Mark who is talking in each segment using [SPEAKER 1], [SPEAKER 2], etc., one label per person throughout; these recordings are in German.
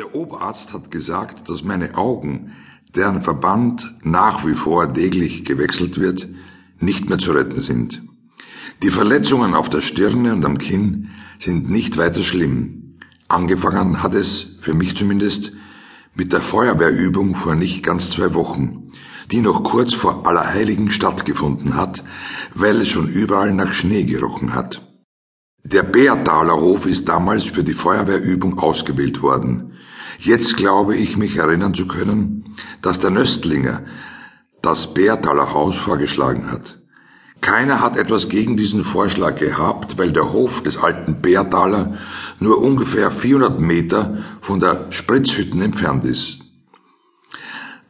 [SPEAKER 1] Der Oberarzt hat gesagt, dass meine Augen, deren Verband nach wie vor täglich gewechselt wird, nicht mehr zu retten sind. Die Verletzungen auf der Stirne und am Kinn sind nicht weiter schlimm. Angefangen hat es, für mich zumindest, mit der Feuerwehrübung vor nicht ganz zwei Wochen, die noch kurz vor Allerheiligen stattgefunden hat, weil es schon überall nach Schnee gerochen hat. Der Beertaler Hof ist damals für die Feuerwehrübung ausgewählt worden. Jetzt glaube ich mich erinnern zu können, dass der Nöstlinger das Beertaler Haus vorgeschlagen hat. Keiner hat etwas gegen diesen Vorschlag gehabt, weil der Hof des alten Beertaler nur ungefähr 400 Meter von der Spritzhütten entfernt ist.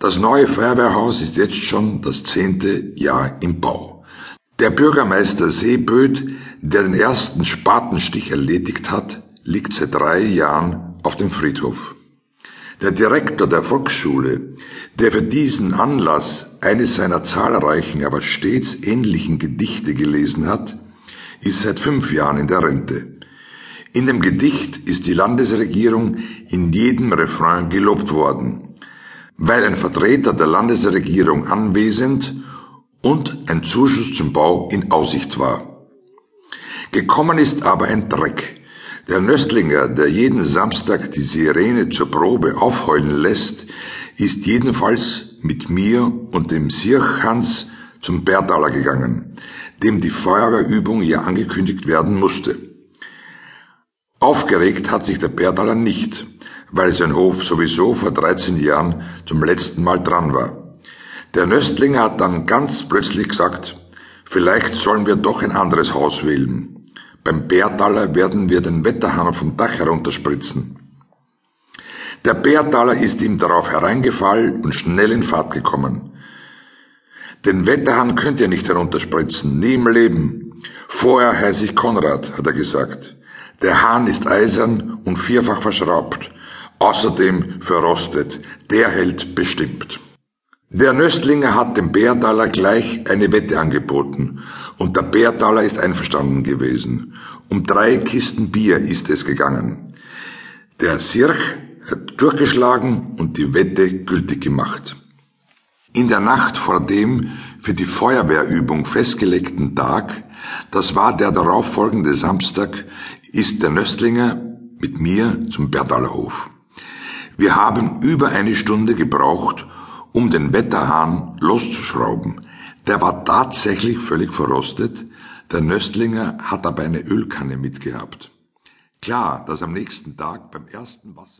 [SPEAKER 1] Das neue Feuerwehrhaus ist jetzt schon das zehnte Jahr im Bau. Der Bürgermeister Seeböd, der den ersten Spatenstich erledigt hat, liegt seit drei Jahren auf dem Friedhof. Der Direktor der Volksschule, der für diesen Anlass eines seiner zahlreichen, aber stets ähnlichen Gedichte gelesen hat, ist seit fünf Jahren in der Rente. In dem Gedicht ist die Landesregierung in jedem Refrain gelobt worden, weil ein Vertreter der Landesregierung anwesend und ein Zuschuss zum Bau in Aussicht war. Gekommen ist aber ein Dreck, der Nöstlinger, der jeden Samstag die Sirene zur Probe aufheulen lässt, ist jedenfalls mit mir und dem Sirchhans zum Bertaler gegangen, dem die Feuerwehrübung ja angekündigt werden musste. Aufgeregt hat sich der Bertaler nicht, weil sein Hof sowieso vor 13 Jahren zum letzten Mal dran war. Der Nöstlinger hat dann ganz plötzlich gesagt, vielleicht sollen wir doch ein anderes Haus wählen. Beim Bärtaler werden wir den Wetterhahn vom Dach herunterspritzen. Der Bärtaler ist ihm darauf hereingefallen und schnell in Fahrt gekommen. Den Wetterhahn könnt ihr nicht herunterspritzen, nie im Leben. Vorher heiße ich Konrad, hat er gesagt. Der Hahn ist eisern und vierfach verschraubt. Außerdem verrostet. Der hält bestimmt. Der Nöstlinger hat dem Bärtaler gleich eine Wette angeboten und der Bärtaler ist einverstanden gewesen. Um drei Kisten Bier ist es gegangen. Der Sirch hat durchgeschlagen und die Wette gültig gemacht. In der Nacht vor dem für die Feuerwehrübung festgelegten Tag, das war der darauffolgende Samstag, ist der Nöstlinger mit mir zum Bertalerhof. Wir haben über eine Stunde gebraucht, um den Wetterhahn loszuschrauben. Der war tatsächlich völlig verrostet, der Nöstlinger hat aber eine Ölkanne mitgehabt. Klar, dass am nächsten Tag beim ersten Wasser